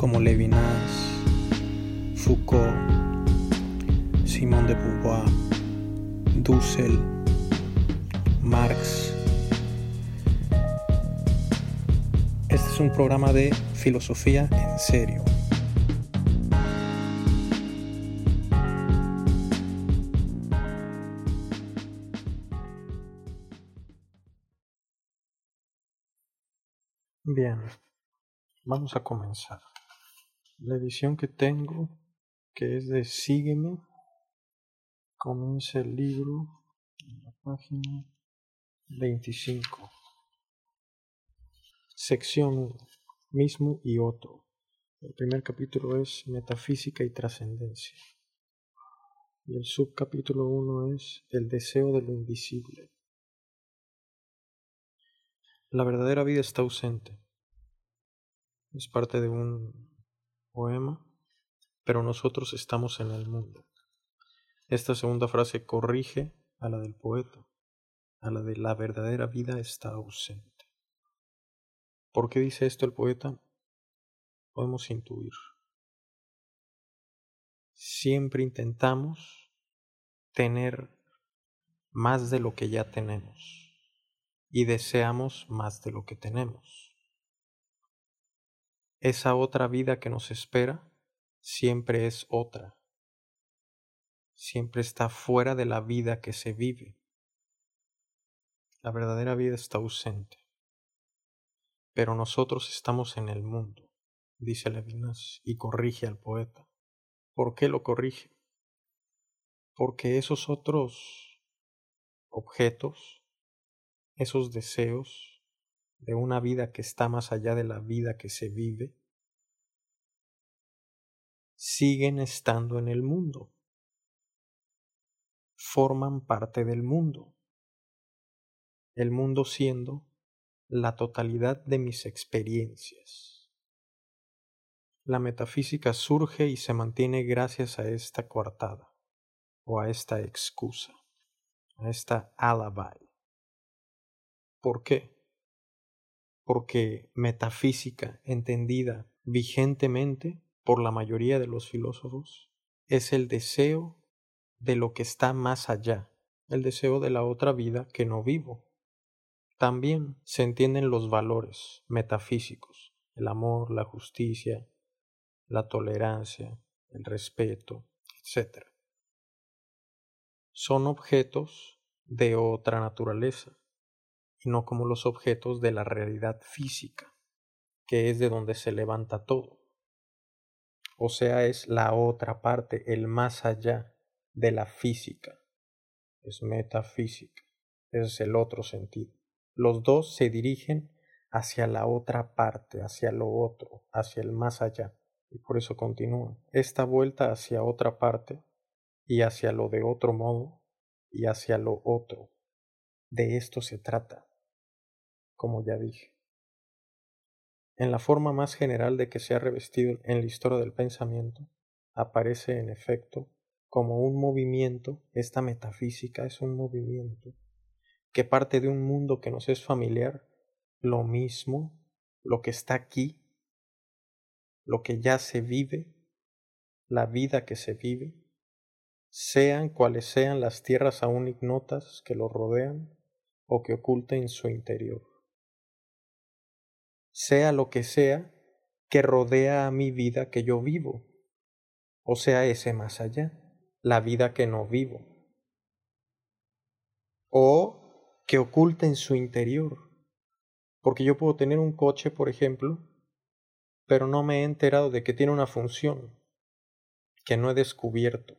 como Levinas, Foucault, Simone de Beauvoir, Dussel, Marx. Este es un programa de filosofía en serio. Bien, vamos a comenzar. La edición que tengo, que es de Sígueme, comienza el libro en la página 25. Sección mismo y otro. El primer capítulo es Metafísica y Trascendencia. Y el subcapítulo 1 es El deseo de lo invisible. La verdadera vida está ausente. Es parte de un poema, pero nosotros estamos en el mundo. Esta segunda frase corrige a la del poeta, a la de la verdadera vida está ausente. ¿Por qué dice esto el poeta? Podemos intuir. Siempre intentamos tener más de lo que ya tenemos y deseamos más de lo que tenemos esa otra vida que nos espera siempre es otra. Siempre está fuera de la vida que se vive. La verdadera vida está ausente. Pero nosotros estamos en el mundo, dice Levinas, y corrige al poeta. ¿Por qué lo corrige? Porque esos otros objetos, esos deseos, de una vida que está más allá de la vida que se vive, siguen estando en el mundo, forman parte del mundo, el mundo siendo la totalidad de mis experiencias. La metafísica surge y se mantiene gracias a esta coartada, o a esta excusa, a esta alibi. ¿Por qué? Porque metafísica entendida vigentemente por la mayoría de los filósofos es el deseo de lo que está más allá, el deseo de la otra vida que no vivo. También se entienden los valores metafísicos, el amor, la justicia, la tolerancia, el respeto, etc. Son objetos de otra naturaleza, y no como los objetos de la realidad física, que es de donde se levanta todo. O sea, es la otra parte, el más allá de la física. Es metafísica. Ese es el otro sentido. Los dos se dirigen hacia la otra parte, hacia lo otro, hacia el más allá. Y por eso continúan. Esta vuelta hacia otra parte y hacia lo de otro modo y hacia lo otro. De esto se trata como ya dije. En la forma más general de que se ha revestido en la historia del pensamiento, aparece en efecto como un movimiento, esta metafísica es un movimiento que parte de un mundo que nos es familiar, lo mismo, lo que está aquí, lo que ya se vive, la vida que se vive, sean cuales sean las tierras aún ignotas que lo rodean o que oculten su interior sea lo que sea que rodea a mi vida que yo vivo, o sea, ese más allá, la vida que no vivo, o que oculta en su interior, porque yo puedo tener un coche, por ejemplo, pero no me he enterado de que tiene una función que no he descubierto,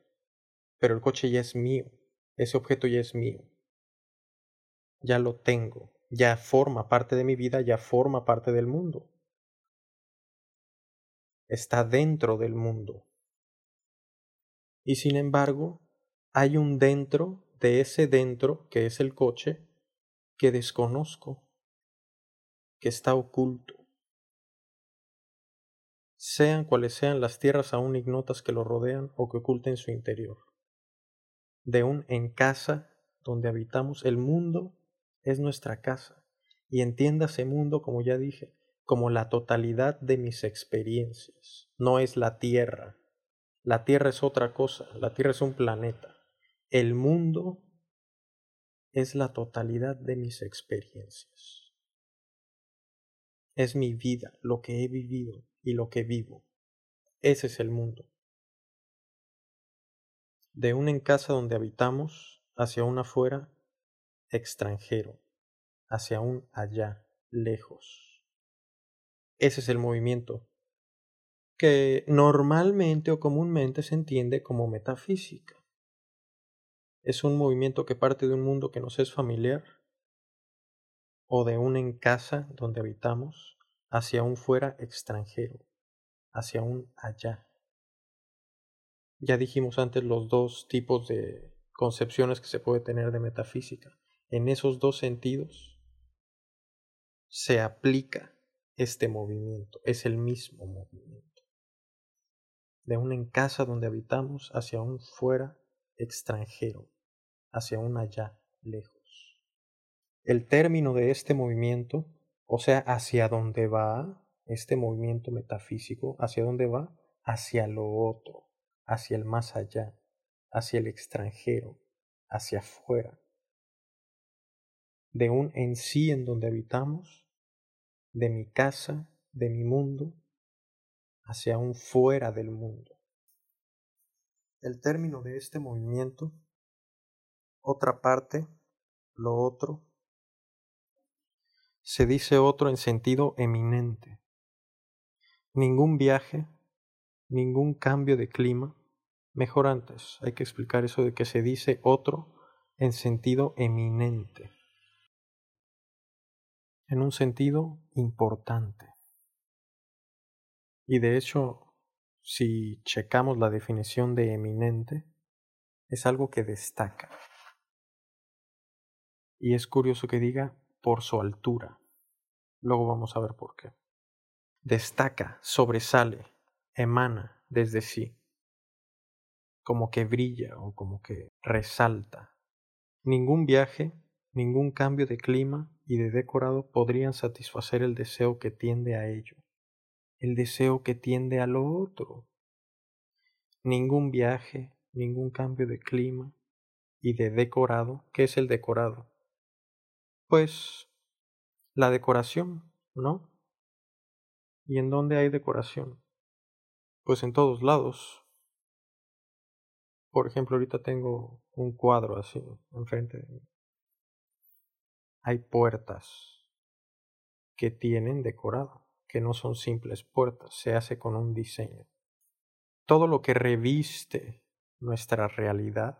pero el coche ya es mío, ese objeto ya es mío, ya lo tengo, ya forma parte de mi vida, ya forma parte del mundo está dentro del mundo. Y sin embargo, hay un dentro de ese dentro, que es el coche, que desconozco, que está oculto. Sean cuales sean las tierras aún ignotas que lo rodean o que oculten su interior. De un en casa donde habitamos, el mundo es nuestra casa. Y entiéndase mundo, como ya dije, como la totalidad de mis experiencias. No es la Tierra. La Tierra es otra cosa. La Tierra es un planeta. El mundo es la totalidad de mis experiencias. Es mi vida, lo que he vivido y lo que vivo. Ese es el mundo. De un en casa donde habitamos hacia un afuera extranjero, hacia un allá lejos. Ese es el movimiento que normalmente o comúnmente se entiende como metafísica. Es un movimiento que parte de un mundo que nos es familiar o de un en casa donde habitamos hacia un fuera extranjero, hacia un allá. Ya dijimos antes los dos tipos de concepciones que se puede tener de metafísica. En esos dos sentidos se aplica este movimiento, es el mismo movimiento. De un en casa donde habitamos hacia un fuera extranjero, hacia un allá lejos. El término de este movimiento, o sea, hacia dónde va este movimiento metafísico, hacia dónde va, hacia lo otro, hacia el más allá, hacia el extranjero, hacia afuera. De un en sí en donde habitamos de mi casa, de mi mundo, hacia un fuera del mundo. El término de este movimiento, otra parte, lo otro, se dice otro en sentido eminente. Ningún viaje, ningún cambio de clima, mejor antes, hay que explicar eso de que se dice otro en sentido eminente en un sentido importante. Y de hecho, si checamos la definición de eminente, es algo que destaca. Y es curioso que diga por su altura. Luego vamos a ver por qué. Destaca, sobresale, emana desde sí, como que brilla o como que resalta. Ningún viaje, ningún cambio de clima y de decorado podrían satisfacer el deseo que tiende a ello, el deseo que tiende a lo otro. Ningún viaje, ningún cambio de clima y de decorado. ¿Qué es el decorado? Pues la decoración, ¿no? ¿Y en dónde hay decoración? Pues en todos lados. Por ejemplo, ahorita tengo un cuadro así enfrente de mí hay puertas que tienen decorado, que no son simples puertas, se hace con un diseño. Todo lo que reviste nuestra realidad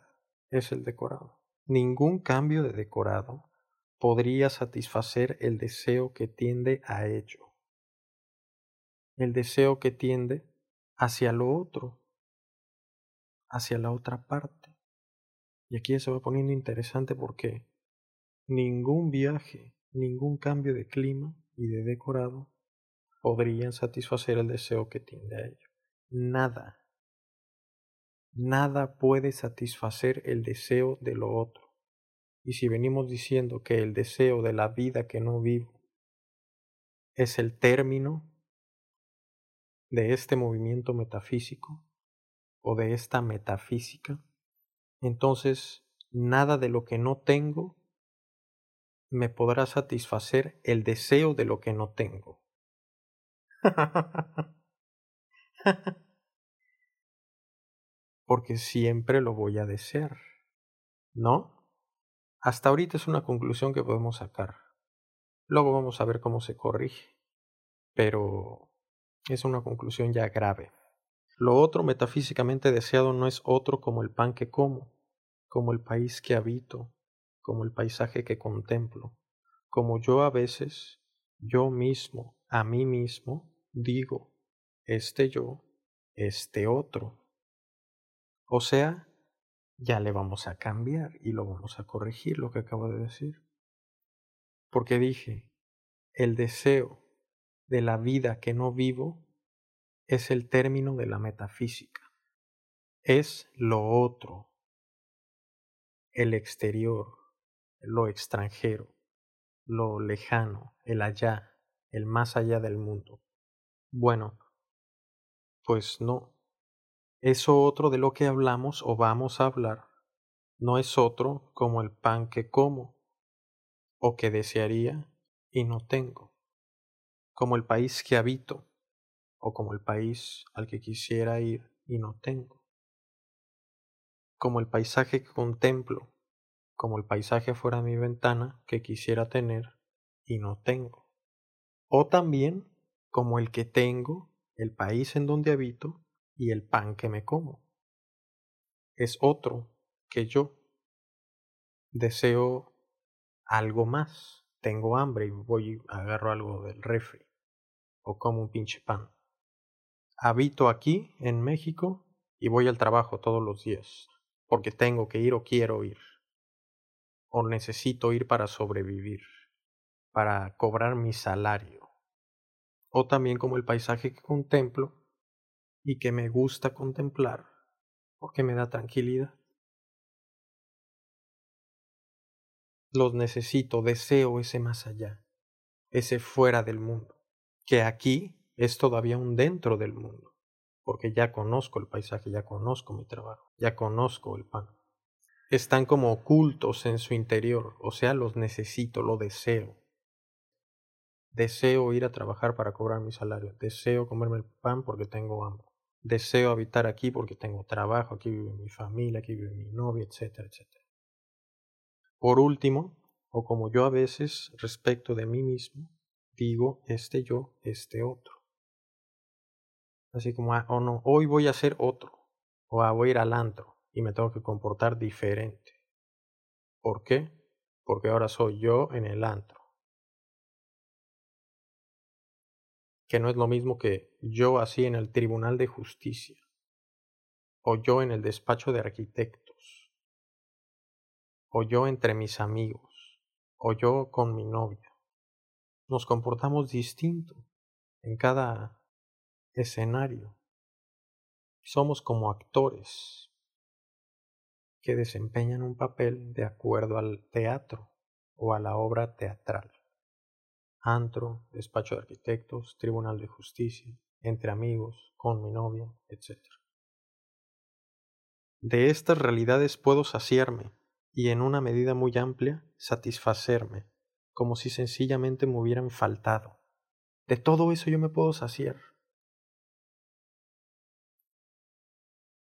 es el decorado. Ningún cambio de decorado podría satisfacer el deseo que tiende a ello. El deseo que tiende hacia lo otro, hacia la otra parte. Y aquí se va poniendo interesante porque Ningún viaje, ningún cambio de clima y de decorado podrían satisfacer el deseo que tiende a ello. Nada. Nada puede satisfacer el deseo de lo otro. Y si venimos diciendo que el deseo de la vida que no vivo es el término de este movimiento metafísico o de esta metafísica, entonces nada de lo que no tengo me podrá satisfacer el deseo de lo que no tengo. Porque siempre lo voy a desear, ¿no? Hasta ahorita es una conclusión que podemos sacar. Luego vamos a ver cómo se corrige. Pero es una conclusión ya grave. Lo otro metafísicamente deseado no es otro como el pan que como, como el país que habito, como el paisaje que contemplo, como yo a veces, yo mismo, a mí mismo, digo, este yo, este otro. O sea, ya le vamos a cambiar y lo vamos a corregir lo que acabo de decir. Porque dije, el deseo de la vida que no vivo es el término de la metafísica. Es lo otro, el exterior, lo extranjero, lo lejano, el allá, el más allá del mundo. Bueno, pues no. Eso otro de lo que hablamos o vamos a hablar no es otro como el pan que como o que desearía y no tengo, como el país que habito o como el país al que quisiera ir y no tengo, como el paisaje que contemplo, como el paisaje fuera mi ventana que quisiera tener y no tengo, o también como el que tengo, el país en donde habito y el pan que me como. Es otro que yo. Deseo algo más. Tengo hambre y voy agarro algo del refri o como un pinche pan habito aquí, en México, y voy al trabajo todos los días, porque tengo que ir o quiero ir, o necesito ir para sobrevivir, para cobrar mi salario, o también como el paisaje que contemplo y que me gusta contemplar, porque me da tranquilidad. Los necesito, deseo ese más allá, ese fuera del mundo, que aquí es todavía un dentro del mundo, porque ya conozco el paisaje, ya conozco mi trabajo, ya conozco el pan. Están como ocultos en su interior, o sea, los necesito, lo deseo. Deseo ir a trabajar para cobrar mi salario, deseo comerme el pan porque tengo hambre, deseo habitar aquí porque tengo trabajo, aquí vive mi familia, aquí vive mi novia, etcétera, etcétera. Por último, o como yo a veces respecto de mí mismo, digo este yo, este otro. Así como, ah, oh no, hoy voy a hacer otro. O ah, voy a ir al antro y me tengo que comportar diferente. ¿Por qué? Porque ahora soy yo en el antro. Que no es lo mismo que yo así en el Tribunal de Justicia. O yo en el despacho de arquitectos. O yo entre mis amigos. O yo con mi novia. Nos comportamos distinto en cada escenario. Somos como actores que desempeñan un papel de acuerdo al teatro o a la obra teatral. Antro, despacho de arquitectos, tribunal de justicia, entre amigos, con mi novia, etc. De estas realidades puedo saciarme y en una medida muy amplia satisfacerme, como si sencillamente me hubieran faltado. De todo eso yo me puedo saciar.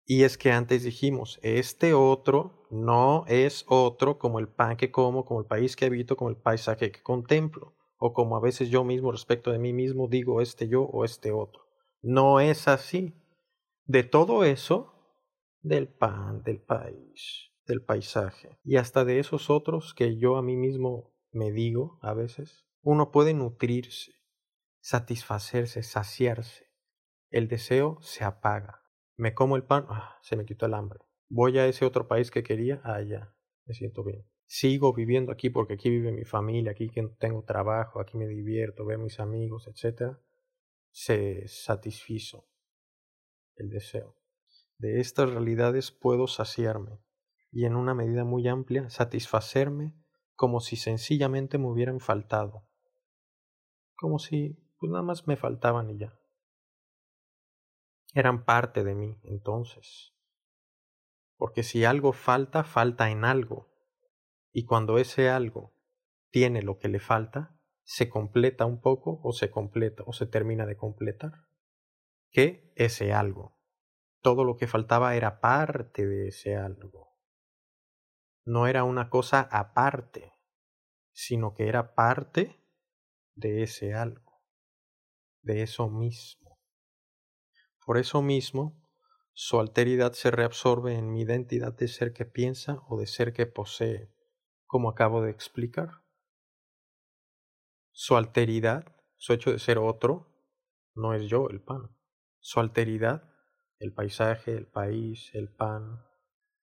Y es que antes dijimos, este otro no es otro como el pan que como, como el país que habito, como el paisaje que contemplo, o como a veces yo mismo respecto de mí mismo digo este yo o este otro. No es así. De todo eso, del pan, del país, del paisaje, y hasta de esos otros que yo a mí mismo me digo a veces, uno puede nutrirse, satisfacerse, saciarse. El deseo se apaga me como el pan, ah, se me quitó el hambre. Voy a ese otro país que quería, allá, me siento bien. Sigo viviendo aquí porque aquí vive mi familia, aquí tengo trabajo, aquí me divierto, veo a mis amigos, etc. Se satisfizo el deseo. De estas realidades puedo saciarme y en una medida muy amplia satisfacerme como si sencillamente me hubieran faltado. Como si pues nada más me faltaban y ya eran parte de mí entonces. Porque si algo falta, falta en algo. Y cuando ese algo tiene lo que le falta, se completa un poco o se completa o se termina de completar. ¿Qué? Ese algo. Todo lo que faltaba era parte de ese algo. No era una cosa aparte, sino que era parte de ese algo, de eso mismo. Por eso mismo, su alteridad se reabsorbe en mi identidad de ser que piensa o de ser que posee, como acabo de explicar. Su alteridad, su hecho de ser otro, no es yo el pan. Su alteridad, el paisaje, el país, el pan,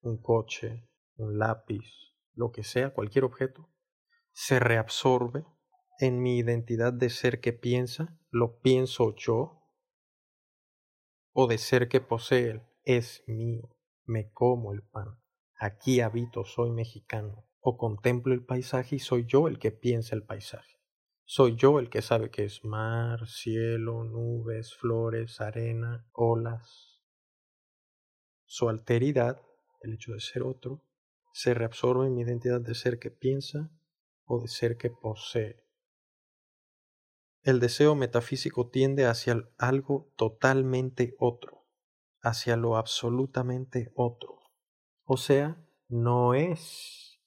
un coche, un lápiz, lo que sea, cualquier objeto, se reabsorbe en mi identidad de ser que piensa, lo pienso yo, o de ser que posee, es mío, me como el pan, aquí habito, soy mexicano, o contemplo el paisaje y soy yo el que piensa el paisaje. Soy yo el que sabe que es mar, cielo, nubes, flores, arena, olas. Su alteridad, el hecho de ser otro, se reabsorbe en mi identidad de ser que piensa o de ser que posee. El deseo metafísico tiende hacia algo totalmente otro, hacia lo absolutamente otro. O sea, no es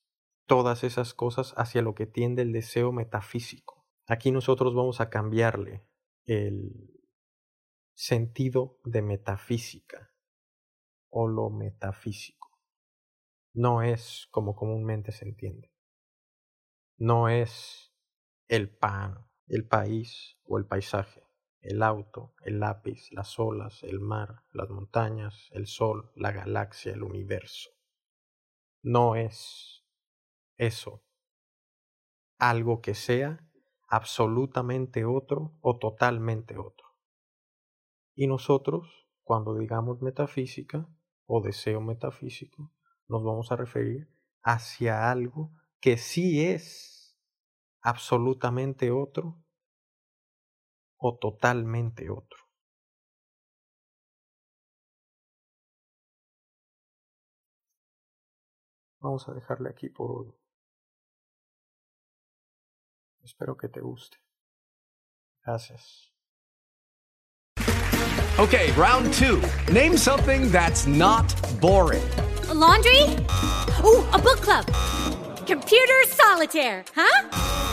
todas esas cosas hacia lo que tiende el deseo metafísico. Aquí nosotros vamos a cambiarle el sentido de metafísica o lo metafísico. No es como comúnmente se entiende. No es el pan, el país o el paisaje, el auto, el lápiz, las olas, el mar, las montañas, el sol, la galaxia, el universo. No es eso algo que sea absolutamente otro o totalmente otro. Y nosotros, cuando digamos metafísica o deseo metafísico, nos vamos a referir hacia algo que sí es absolutamente otro o totalmente otro. Vamos a dejarle aquí por hoy. Espero que te guste. Gracias. Okay, round two. Name something that's not boring. A laundry? Ooh, a book club. Computer solitaire, huh?